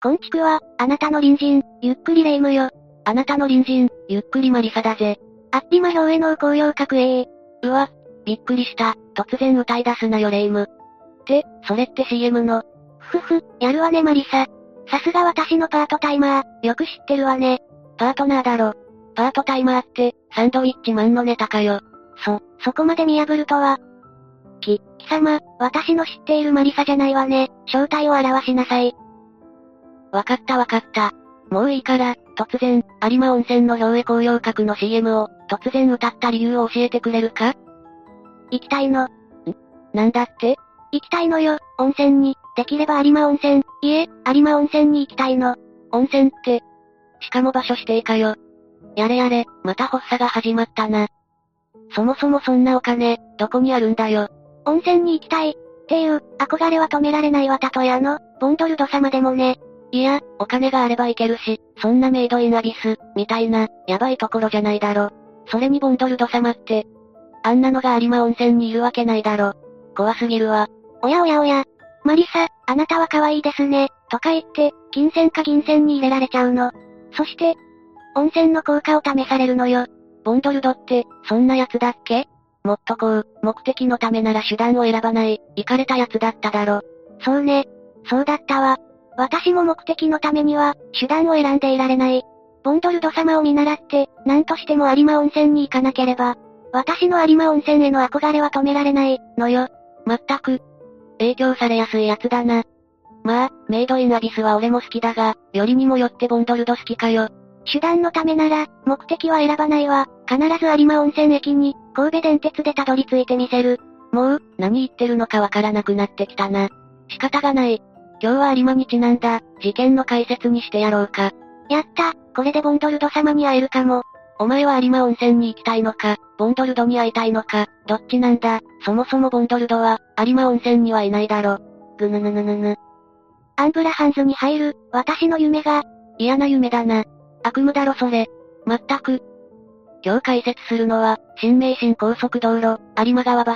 こんちくは、あなたの隣人、ゆっくりレ夢ムよ。あなたの隣人、ゆっくりマリサだぜ。あっぴま表への紅葉角栄。うわ、びっくりした。突然歌い出すなよレ夢ム。って、それって CM の。ふふ、やるわねマリサ。さすが私のパートタイマー、よく知ってるわね。パートナーだろ。パートタイマーって、サンドウィッチマンのネタかよ。そ、そこまで見破るとは。き、貴様、私の知っているマリサじゃないわね。正体を表しなさい。わかったわかった。もういいから、突然、有馬温泉の表へ紅葉閣の CM を、突然歌った理由を教えてくれるか？行きたいの。ん？なんだって？行きたいのよ、温泉に。できれば有馬温泉。いえ、有馬温泉に行きたいの。温泉って。しかも場所指定かよ。やれやれ、また発作が始まったな。そもそもそんなお金、どこにあるんだよ。温泉に行きたい。っていう、憧れは止められないわたとやの、ボンドルド様でもね。いや、お金があれば行けるし、そんなメイドインアビス、みたいな、やばいところじゃないだろ。それにボンドルド様って、あんなのが有馬温泉にいるわけないだろ。怖すぎるわ。おやおやおや。マリサ、あなたは可愛いですね、とか言って、金銭か銀銭に入れられちゃうの。そして、温泉の効果を試されるのよ。ボンドルドって、そんな奴だっけ？もっとこう、目的のためなら手段を選ばない、行かれた奴だっただろ。そうね。そうだったわ。私も目的のためには、手段を選んでいられない。ボンドルド様を見習って、何としても有馬温泉に行かなければ、私の有馬温泉への憧れは止められない、のよ。まったく。影響されやすい奴だな。まあ、メイドインアビスは俺も好きだが、よりにもよってボンドルド好きかよ。手段のためなら、目的は選ばないわ。必ず有馬温泉駅に、神戸電鉄でたどり着いてみせる。もう、何言ってるのかわからなくなってきたな。仕方がない。今日は有馬にちなんだ、事件の解説にしてやろうか。やった、これでボンドルド様に会えるかも。お前は有馬温泉に行きたいのか、ボンドルドに会いたいのか、どっちなんだ、そもそもボンドルドは、有馬温泉にはいないだろ。ぐぬぬぬぬぬ。アンブラハンズに入る、私の夢が、嫌な夢だな。悪夢だろそれ。まったく。今日解説するのは、新名神高速道路、有馬川橋、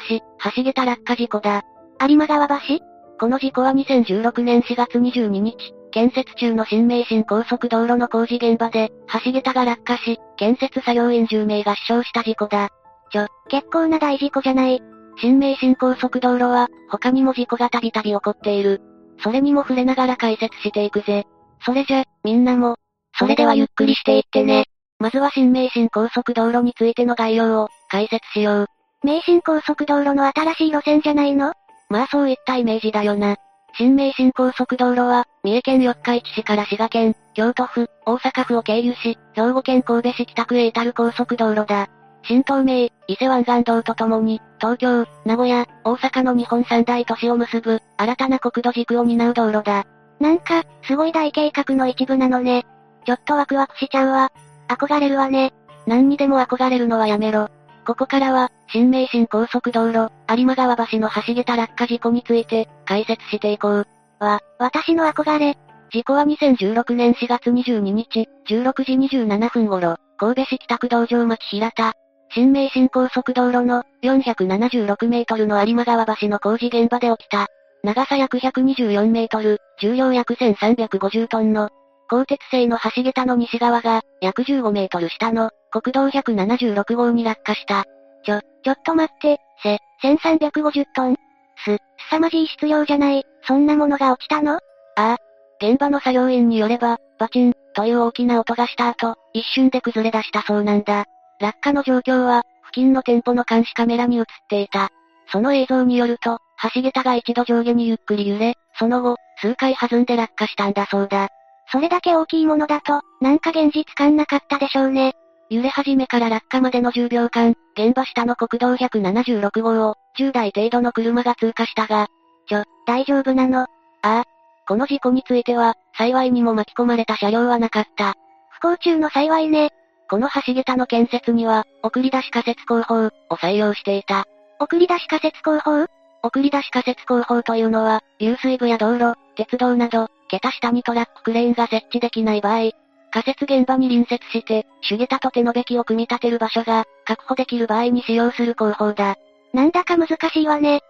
橋桁落下事故だ。有馬川橋？この事故は2016年4月22日、建設中の新名神高速道路の工事現場で、橋桁が落下し、建設作業員10名が死傷した事故だ。ちょ、結構な大事故じゃない。新名神高速道路は、他にも事故がたびたび起こっている。それにも触れながら解説していくぜ。それじゃ、みんなも、それではゆっくりしていってね。まずは新名神高速道路についての概要を、解説しよう。名神高速道路の新しい路線じゃないの？まあそういったイメージだよな。新名神高速道路は、三重県四日市市から滋賀県、京都府、大阪府を経由し、兵庫県神戸市北区へ至る高速道路だ。新東名、伊勢湾岸道とともに、東京、名古屋、大阪の日本三大都市を結ぶ、新たな国土軸を担う道路だ。なんか、すごい大計画の一部なのね。ちょっとワクワクしちゃうわ。憧れるわね。何にでも憧れるのはやめろ。ここからは、新名神高速道路、有馬川橋の橋桁落下事故について、解説していこう。わ、私の憧れ。事故は2016年4月22日、16時27分頃、神戸市北区道場町平田。新名神高速道路の476メートルの有馬川橋の工事現場で起きた。長さ約124メートル、重量約1350トンの鋼鉄製の橋桁の西側が、約15メートル下の、国道176号に落下した。ちょ、ちょっと待って、せ、1350トンす、凄まじい質量じゃない、そんなものが落ちたの？ああ。現場の作業員によれば、バチン、という大きな音がした後、一瞬で崩れ出したそうなんだ。落下の状況は、付近の店舗の監視カメラに映っていた。その映像によると、橋桁が一度上下にゆっくり揺れ、その後、数回弾んで落下したんだそうだ。それだけ大きいものだと、なんか現実感なかったでしょうね。揺れ始めから落下までの10秒間、現場下の国道176号を、10台程度の車が通過したが、ちょ、大丈夫なの？ああ。この事故については、幸いにも巻き込まれた車両はなかった。不幸中の幸いね。この橋桁の建設には、送り出し仮設工法を採用していた。送り出し仮設工法？送り出し仮設工法というのは、流水部や道路、鉄道など、桁下にトラッククレーンが設置できない場合、仮設現場に隣接して、主桁と手のべきを組み立てる場所が、確保できる場合に使用する工法だ。なんだか難しいわね。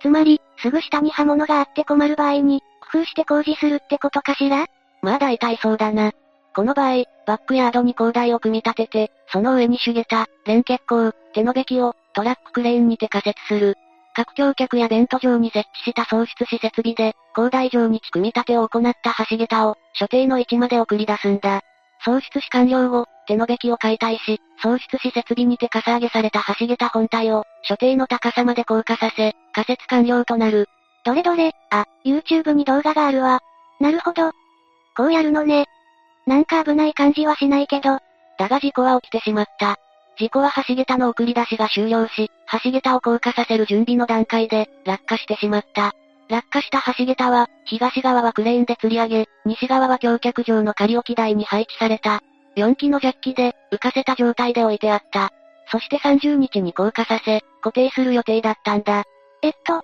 つまり、すぐ下に刃物があって困る場合に、工夫して工事するってことかしら？まあ大体そうだな。この場合、バックヤードに広台を組み立てて、その上に手下駄、連結鋼、手のべきを、トラッククレーンにて仮設する。各橋脚やベント上に設置した送出し設備で、広大上に組み立てを行った橋桁を、所定の位置まで送り出すんだ。送出し完了後、手のべきを解体し、送出し設備にてかさ上げされた橋桁本体を、所定の高さまで降下させ、仮設完了となる。どれどれ、あ、YouTube に動画があるわ。なるほど。こうやるのね。なんか危ない感じはしないけど。だが事故は起きてしまった。事故は橋桁の送り出しが終了し、橋桁を降下させる準備の段階で、落下してしまった。落下した橋桁は、東側はクレーンで吊り上げ、西側は橋脚上の仮置き台に配置された。4機のジャッキで、浮かせた状態で置いてあった。そして30日に降下させ、固定する予定だったんだ。えっと、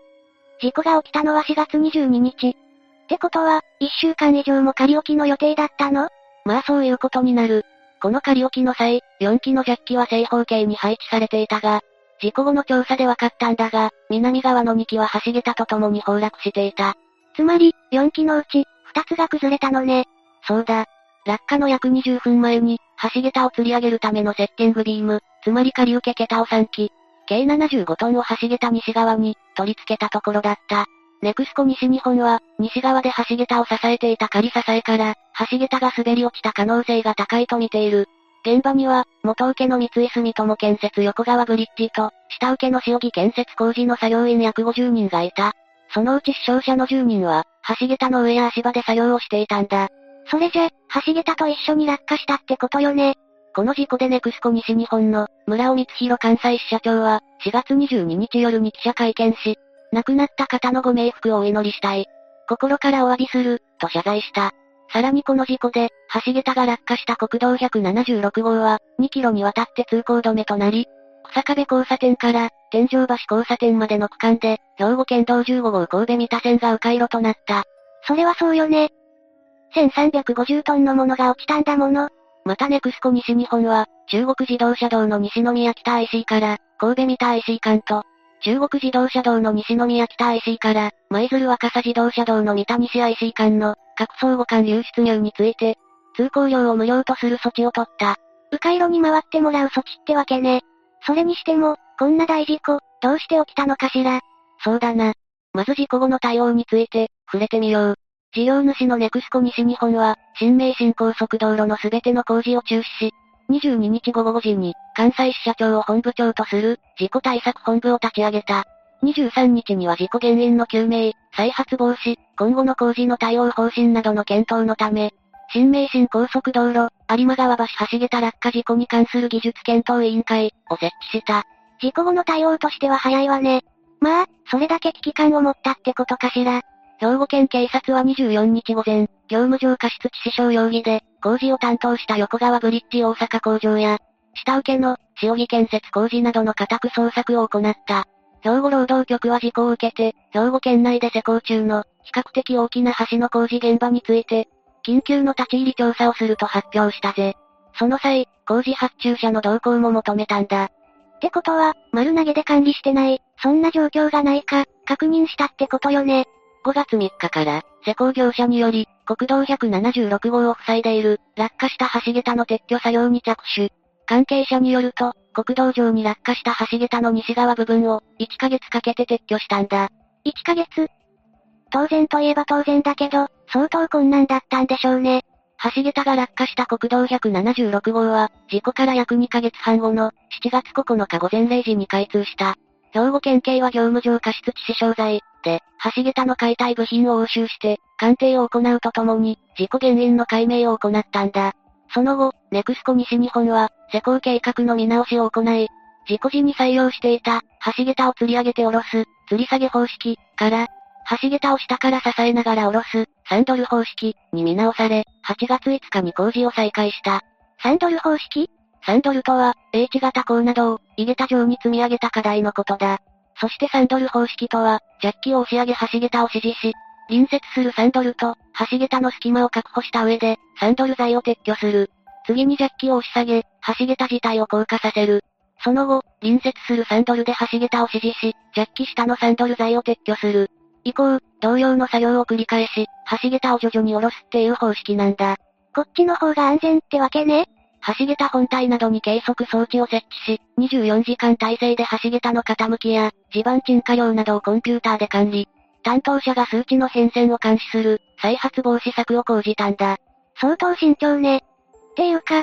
事故が起きたのは4月22日。ってことは、1週間以上も仮置きの予定だったの？まあそういうことになる。この仮置きの際、4機のジャッキは正方形に配置されていたが、事故後の調査で分かったんだが、南側の2機は橋桁と共に崩落していた。つまり、4機のうち、2つが崩れたのね。そうだ。落下の約20分前に、橋桁を吊り上げるためのセッティングビーム、つまり仮受け桁を3機、計75トンを橋桁西側に、取り付けたところだった。ネクスコ西日本は、西側で橋桁を支えていた仮支えから、橋桁が滑り落ちた可能性が高いと見ている。現場には、元請けの三井住友建設横川ブリッジと、下請けの塩木建設工事の作業員約50人がいた。そのうち死傷者の10人は、橋桁の上や足場で作業をしていたんだ。それじゃ、橋桁と一緒に落下したってことよね。この事故でネクスコ西日本の、村尾光弘関西支社長は、4月22日夜に記者会見し、亡くなった方のご冥福をお祈りしたい。心からお詫びする、と謝罪した。さらにこの事故で、橋桁が落下した国道176号は、2キロにわたって通行止めとなり、草壁交差点から、天井橋交差点までの区間で、兵庫県道15号神戸三田線が迂回路となった。それはそうよね。1350トンのものが落ちたんだもの。またネクスコ西日本は、中国自動車道の西宮北 IC から、神戸三田 IC 間と、中国自動車道の西宮北 IC から、舞鶴若狭自動車道の三田西 IC 間の、各相互間流出入について、通行料を無料とする措置を取った。迂回路に回ってもらう措置ってわけね。それにしても、こんな大事故、どうして起きたのかしら。そうだな。まず事故後の対応について、触れてみよう。事業主のネクスコ西日本は、新名神高速道路のすべての工事を中止し、22日午後5時に、関西支社長を本部長とする、事故対策本部を立ち上げた。23日には事故原因の究明、再発防止、今後の工事の対応方針などの検討のため、新名神高速道路、有馬川橋橋桁落下事故に関する技術検討委員会を設置した。事故後の対応としては早いわね。まあ、それだけ危機感を持ったってことかしら。兵庫県警察は24日午前、業務上過失致死傷容疑で、工事を担当した横川ブリッジ大阪工場や、下請けの、塩木建設工事などの家宅捜索を行った。兵庫労働局は事故を受けて、兵庫県内で施工中の、比較的大きな橋の工事現場について、緊急の立ち入り調査をすると発表したぜ。その際、工事発注者の同行も求めたんだ。ってことは、丸投げで管理してない、そんな状況がないか、確認したってことよね。5月3日から、施工業者により、国道176号を塞いでいる、落下した橋桁の撤去作業に着手。関係者によると、国道上に落下した橋桁の西側部分を、1ヶ月かけて撤去したんだ。1ヶ月？当然といえば当然だけど、相当困難だったんでしょうね。橋桁が落下した国道176号は、事故から約2ヶ月半後の、7月9日午前0時に開通した。兵庫県警は業務上過失致死傷罪、で、橋桁の解体部品を押収して、鑑定を行うとともに、事故原因の解明を行ったんだ。その後、ネクスコ西日本は、施工計画の見直しを行い、事故時に採用していた、橋桁を吊り上げて下ろす、吊り下げ方式、から、橋桁を下から支えながら下ろす、サンドル方式、に見直され、8月5日に工事を再開した。サンドル方式？サンドルとは、H 型鋼などを、井桁状に積み上げた課題のことだ。そしてサンドル方式とは、ジャッキを押し上げ橋桁を指示し、隣接するサンドルと、橋桁の隙間を確保した上で、サンドル材を撤去する。次にジャッキを押し下げ、橋桁自体を降下させる。その後、隣接するサンドルで橋桁を指示し、ジャッキ下のサンドル材を撤去する。以降、同様の作業を繰り返し、橋桁を徐々に下ろすっていう方式なんだ。こっちの方が安全ってわけね橋桁本体などに計測装置を設置し、24時間体制で橋桁の傾きや、地盤沈下量などをコンピューターで管理。担当者が数値の変遷を監視する、再発防止策を講じたんだ。相当慎重ね。っていうか、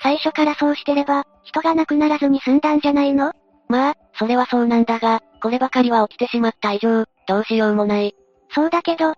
最初からそうしてれば、人が亡くならずに済んだんじゃないの？まあ、それはそうなんだが、こればかりは起きてしまった以上、どうしようもない。そうだけど、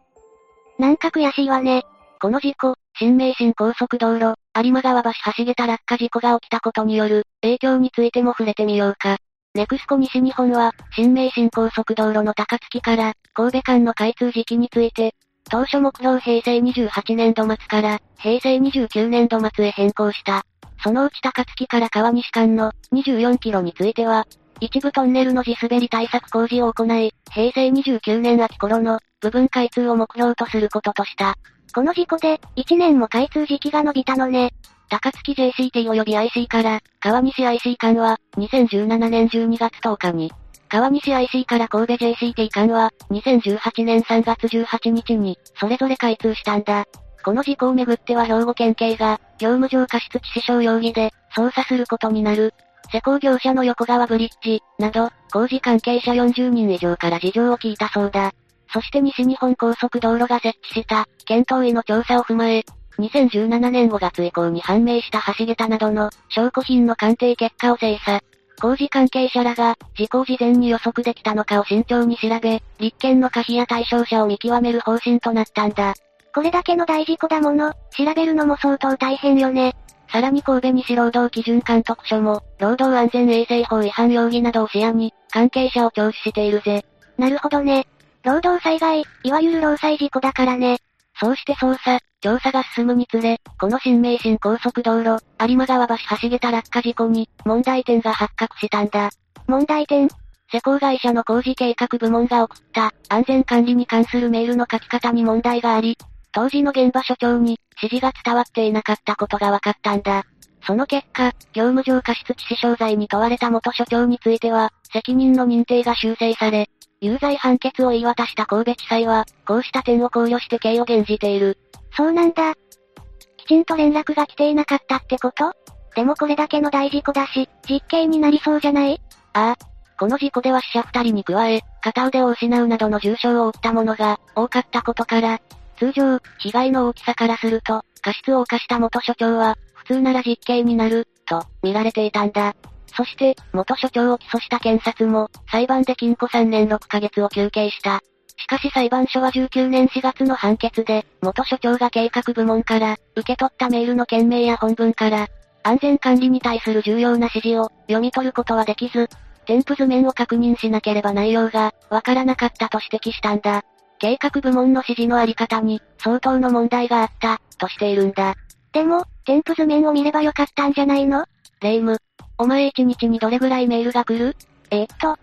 なんか悔しいわね。この事故、新名神高速道路、有馬川橋橋桁落下事故が起きたことによる、影響についても触れてみようか。ネクスコ西日本は、新名神高速道路の高槻から、神戸間の開通時期について、当初目標平成28年度末から、平成29年度末へ変更した。そのうち高槻から川西間の24キロについては、一部トンネルの地滑り対策工事を行い、平成29年秋頃の部分開通を目標とすることとした。この事故で、1年も開通時期が伸びたのね。高槻 JCT 及び IC から、川西 IC 間は、2017年12月10日に、川西 IC から神戸 JCT 間は、2018年3月18日に、それぞれ開通したんだ。この事故をめぐっては兵庫県警が、業務上過失致死傷容疑で、捜査することになる。施工業者の横川ブリッジ、など、工事関係者40人以上から事情を聞いたそうだ。そして西日本高速道路が設置した、検討医の調査を踏まえ、2017年5月以降に判明した橋桁などの証拠品の鑑定結果を精査。工事関係者らが、事故事前に予測できたのかを慎重に調べ、立件の可否や対象者を見極める方針となったんだ。これだけの大事故だもの、調べるのも相当大変よね。さらに神戸西労働基準監督署も、労働安全衛生法違反容疑などを視野に、関係者を聴取しているぜ。なるほどね。労働災害、いわゆる労災事故だからね。そうして捜査、調査が進むにつれ、この新名神高速道路、有馬川橋橋桁落下事故に、問題点が発覚したんだ。問題点施工会社の工事計画部門が送った、安全管理に関するメールの書き方に問題があり、当時の現場所長に、指示が伝わっていなかったことが分かったんだ。その結果、業務上過失致死傷罪に問われた元所長については、責任の認定が修正され、有罪判決を言い渡した神戸地裁は、こうした点を考慮して刑を減じている。そうなんだ。きちんと連絡が来ていなかったってこと？でもこれだけの大事故だし、実刑になりそうじゃない？ああ。この事故では死者二人に加え、片腕を失うなどの重傷を負った者が多かったことから、通常、被害の大きさからすると、過失を犯した元所長は、普通なら実刑になる、と、見られていたんだ。そして、元所長を起訴した検察も、裁判で禁錮3年6ヶ月を求刑した。しかし裁判所は19年4月の判決で、元所長が計画部門から、受け取ったメールの件名や本文から、安全管理に対する重要な指示を読み取ることはできず、添付図面を確認しなければ内容がわからなかったと指摘したんだ。計画部門の指示のあり方に相当の問題があった、としているんだ。でも、添付図面を見ればよかったんじゃないの？レイム。お前一日にどれぐらいメールが来る？えー、っと。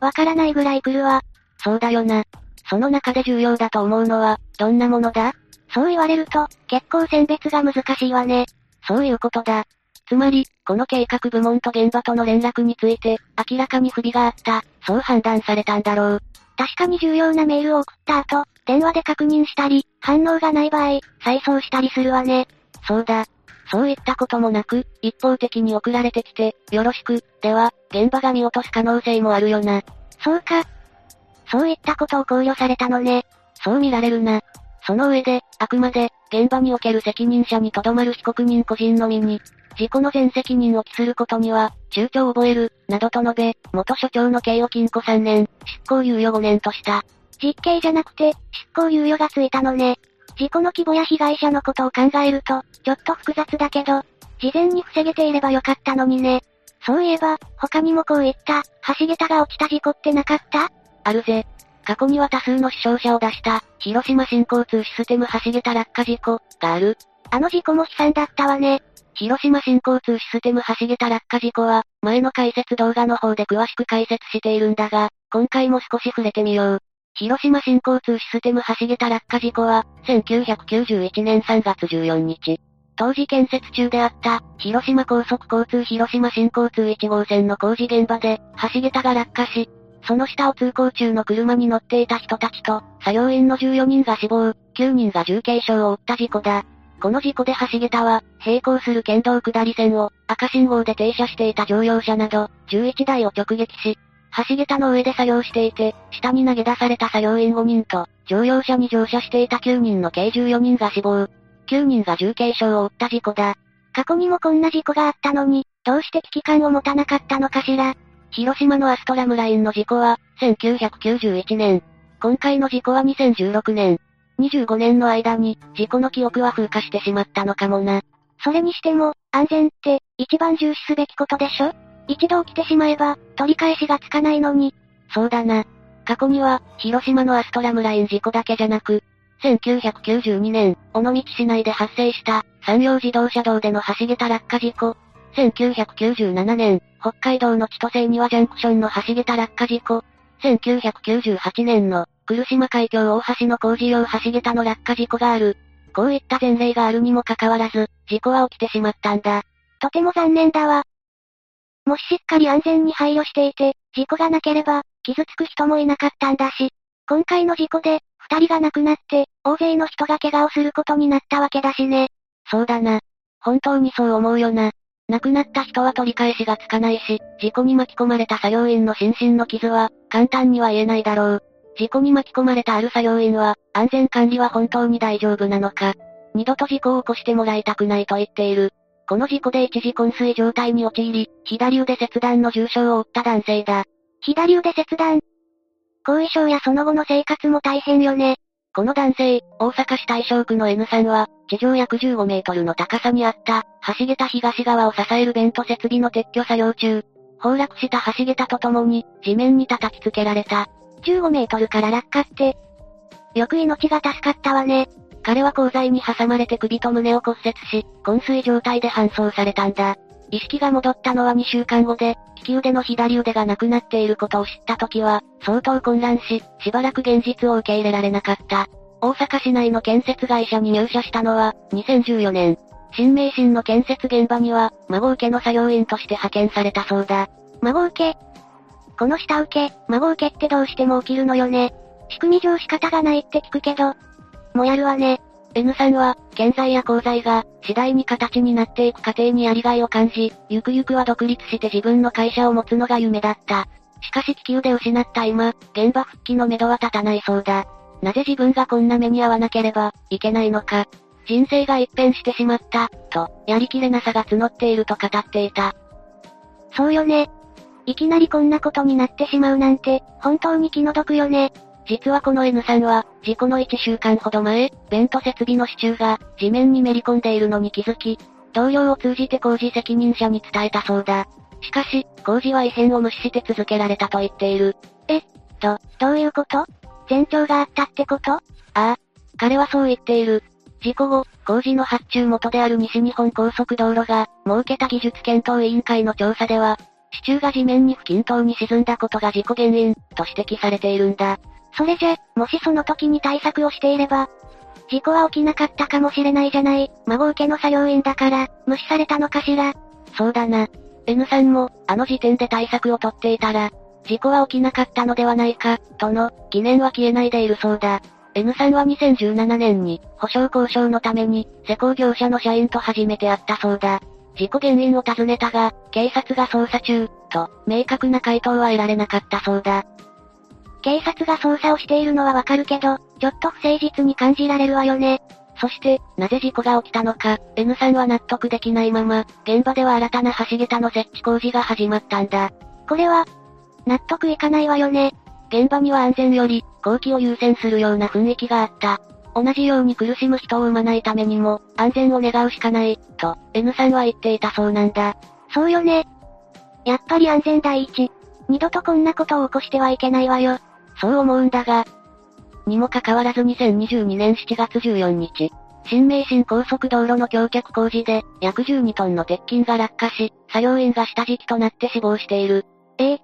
わからないぐらい来るわ。そうだよな。その中で重要だと思うのは、どんなものだ？そう言われると、結構選別が難しいわね。そういうことだ。つまり、この計画部門と現場との連絡について、明らかに不備があった、そう判断されたんだろう。確かに重要なメールを送った後、電話で確認したり、反応がない場合、再送したりするわね。そうだ。そういったこともなく、一方的に送られてきて、よろしく、では、現場が見落とす可能性もあるよな。そうか。そういったことを考慮されたのね。そう見られるな。その上で、あくまで、現場における責任者にとどまる被告人個人のみに、事故の全責任を期することには、躊躇を覚える、などと述べ、元所長の刑を禁錮3年、執行猶予5年とした。実刑じゃなくて、執行猶予がついたのね。事故の規模や被害者のことを考えると、ちょっと複雑だけど、事前に防げていればよかったのにね。そういえば、他にもこういった、橋桁が落ちた事故ってなかった？あるぜ。過去には多数の死傷者を出した、広島新交通システム橋桁落下事故、がある。あの事故も悲惨だったわね。広島新交通システム橋桁落下事故は、前の解説動画の方で詳しく解説しているんだが、今回も少し触れてみよう。広島新交通システム橋桁落下事故は、1991年3月14日。当時建設中であった、広島高速交通広島新交通1号線の工事現場で、橋桁が落下し、その下を通行中の車に乗っていた人たちと、作業員の14人が死亡、9人が重軽傷を負った事故だ。この事故で橋桁は、並行する県道下り線を、赤信号で停車していた乗用車など、11台を直撃し、橋桁の上で作業していて、下に投げ出された作業員5人と、乗用車に乗車していた9人の計14人が死亡、9人が重軽傷を負った事故だ。過去にもこんな事故があったのに、どうして危機感を持たなかったのかしら。広島のアストラムラインの事故は、1991年。今回の事故は2016年。25年の間に、事故の記憶は風化してしまったのかもな。それにしても、安全って、一番重視すべきことでしょ？一度起きてしまえば、取り返しがつかないのに。そうだな。過去には、広島のアストラムライン事故だけじゃなく、1992年、尾道市内で発生した、産業自動車道での橋桁落下事故。1997年、北海道の千歳庭ジャンクションの橋桁落下事故。1998年の、来島海峡大橋の工事用橋桁の落下事故がある。こういった前例があるにもかかわらず、事故は起きてしまったんだ。とても残念だわ。もししっかり安全に配慮していて、事故がなければ、傷つく人もいなかったんだし、今回の事故で、二人が亡くなって、大勢の人が怪我をすることになったわけだしね。そうだな。本当にそう思うよな。亡くなった人は取り返しがつかないし、事故に巻き込まれた作業員の心身の傷は、簡単には言えないだろう。事故に巻き込まれたある作業員は、安全管理は本当に大丈夫なのか。二度と事故を起こしてもらいたくないと言っている。この事故で一時昏睡状態に陥り、左腕切断の重傷を負った男性だ。左腕切断？後遺症やその後の生活も大変よね。この男性、大阪市大正区の N さんは、地上約15メートルの高さにあった、橋桁東側を支えるベント設備の撤去作業中、崩落した橋桁とともに、地面に叩きつけられた。15メートルから落下って、よく命が助かったわね。彼は鋼材に挟まれて首と胸を骨折し、昏睡状態で搬送されたんだ。意識が戻ったのは2週間後で、利き腕の左腕がなくなっていることを知った時は、相当混乱し、しばらく現実を受け入れられなかった。大阪市内の建設会社に入社したのは、2014年。新名神の建設現場には、孫受けの作業員として派遣されたそうだ。孫受け？この下請け、孫受けってどうしても起きるのよね。仕組み上仕方がないって聞くけど、もやるわね。N さんは、建材や鋼材が、次第に形になっていく過程にやりがいを感じ、ゆくゆくは独立して自分の会社を持つのが夢だった。しかし利き腕失った今、現場復帰の目処は立たないそうだ。なぜ自分がこんな目に遭わなければ、いけないのか。人生が一変してしまった、と、やりきれなさが募っていると語っていた。そうよね。いきなりこんなことになってしまうなんて、本当に気の毒よね。実はこの N さんは、事故の1週間ほど前、ベント設備の支柱が、地面にめり込んでいるのに気づき、同僚を通じて工事責任者に伝えたそうだ。しかし、工事は異変を無視して続けられたと言っている。え、ど、どういうこと？前兆があったってこと？ああ。彼はそう言っている。事故後、工事の発注元である西日本高速道路が、設けた技術検討委員会の調査では、支柱が地面に不均等に沈んだことが事故原因、と指摘されているんだ。それじゃ、もしその時に対策をしていれば、事故は起きなかったかもしれないじゃない。孫受けの作業員だから、無視されたのかしら。そうだな。N さんも、あの時点で対策を取っていたら、事故は起きなかったのではないか、との、疑念は消えないでいるそうだ。N さんは2017年に、保証交渉のために、施工業者の社員と初めて会ったそうだ。事故原因を尋ねたが、警察が捜査中、と、明確な回答は得られなかったそうだ。警察が捜査をしているのはわかるけど、ちょっと不誠実に感じられるわよね。そして、なぜ事故が起きたのか、N さんは納得できないまま、現場では新たな橋桁の設置工事が始まったんだ。これは、納得いかないわよね。現場には安全より、後期を優先するような雰囲気があった。同じように苦しむ人を生まないためにも、安全を願うしかない、と、N さんは言っていたそうなんだ。そうよね。やっぱり安全第一。二度とこんなことを起こしてはいけないわよ。そう思うんだが。にもかかわらず2022年7月14日、新名神高速道路の橋脚工事で、約12トンの鉄筋が落下し、作業員が下敷きとなって死亡している。ええ。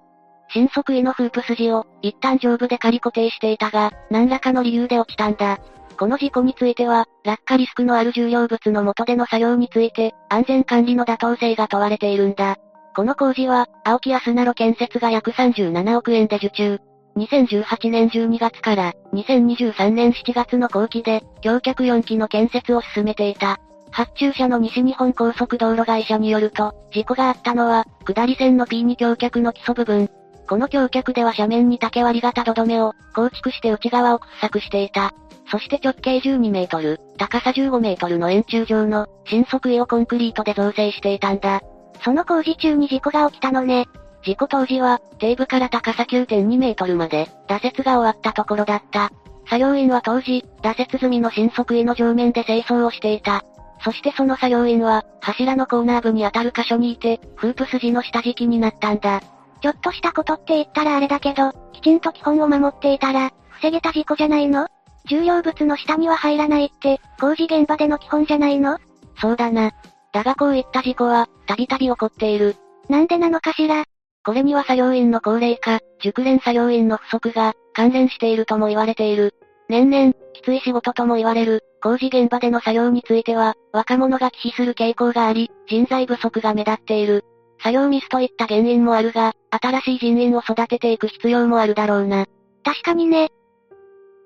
新速位のフープ筋を、一旦上部で仮固定していたが、何らかの理由で落ちたんだ。この事故については、落下リスクのある重要物の元での作業について、安全管理の妥当性が問われているんだ。この工事は、青木安成建設が約37億円で受注。2018年12月から2023年7月の後期で、橋脚4基の建設を進めていた。発注者の西日本高速道路会社によると、事故があったのは、下り線の P2 橋脚の基礎部分。この橋脚では斜面に竹割り型土留めを構築して内側を掘削していた。そして直径12メートル、高さ15メートルの円柱状の新側位をコンクリートで造成していたんだ。その工事中に事故が起きたのね。事故当時は、底部から高さ9.2メートルまで、打設が終わったところだった。作業員は当時、打設済みの新側位の上面で清掃をしていた。そしてその作業員は、柱のコーナー部に当たる箇所にいて、フープ筋の下敷きになったんだ。ちょっとしたことって言ったらあれだけど、きちんと基本を守っていたら、防げた事故じゃないの？重要物の下には入らないって、工事現場での基本じゃないの？そうだな。だがこういった事故は、たびたび起こっている。なんでなのかしら？これには作業員の高齢化、熟練作業員の不足が、関連しているとも言われている。年々、きつい仕事とも言われる、工事現場での作業については、若者が忌避する傾向があり、人材不足が目立っている。作業ミスといった原因もあるが、新しい人員を育てていく必要もあるだろうな。確かにね。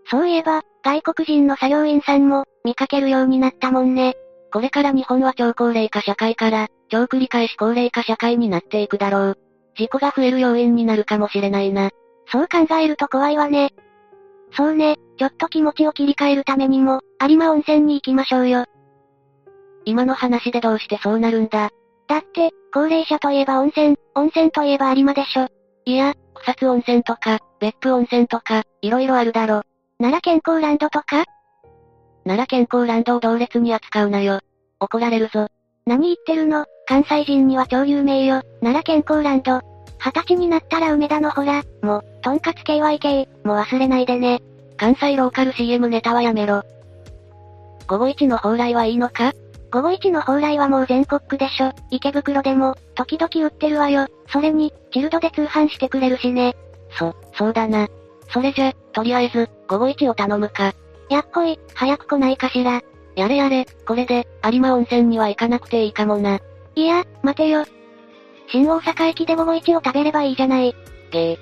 そういえば、外国人の作業員さんも、見かけるようになったもんね。これから日本は超高齢化社会から、超繰り返し高齢化社会になっていくだろう。事故が増える要因になるかもしれないな。そう考えると怖いわね。そうね、ちょっと気持ちを切り替えるためにも、有馬温泉に行きましょうよ。今の話でどうしてそうなるんだ？だって、高齢者といえば温泉、温泉といえば有馬でしょ。いや、草津温泉とか、別府温泉とか、いろいろあるだろ。奈良健康ランドとか？奈良健康ランドを同列に扱うなよ。怒られるぞ。何言ってるの？関西人には超有名よ。奈良健康ランド。二十歳になったら梅田のほら、も、とんかつ KYK、も忘れないでね。関西ローカル CM ネタはやめろ。午後一の蓬莱はいいのか？午後一の蓬莱はもう全国区でしょ。池袋でも、時々売ってるわよ。それに、チルドで通販してくれるしね。そ、そうだな。それじゃ、とりあえず、午後一を頼むか。やっほい、早く来ないかしら。やれやれ、これで、有馬温泉には行かなくていいかもな。いや、待てよ。新大阪駅で午後一を食べればいいじゃない。げえ。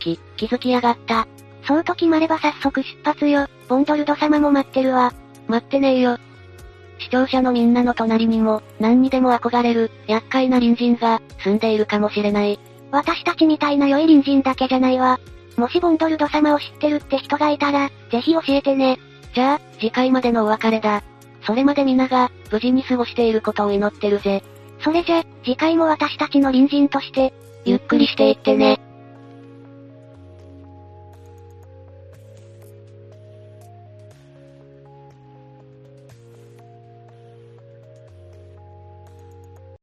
き、気づきやがった。そうと決まれば早速出発よ。ボンドルド様も待ってるわ。待ってねえよ。視聴者のみんなの隣にも、何にでも憧れる、厄介な隣人が、住んでいるかもしれない。私たちみたいな良い隣人だけじゃないわ。もしボンドルド様を知ってるって人がいたら、ぜひ教えてね。じゃあ、次回までのお別れだ。それまで皆が、無事に過ごしていることを祈ってるぜ。それじゃ、次回も私たちの隣人として、ゆっくりしていってね。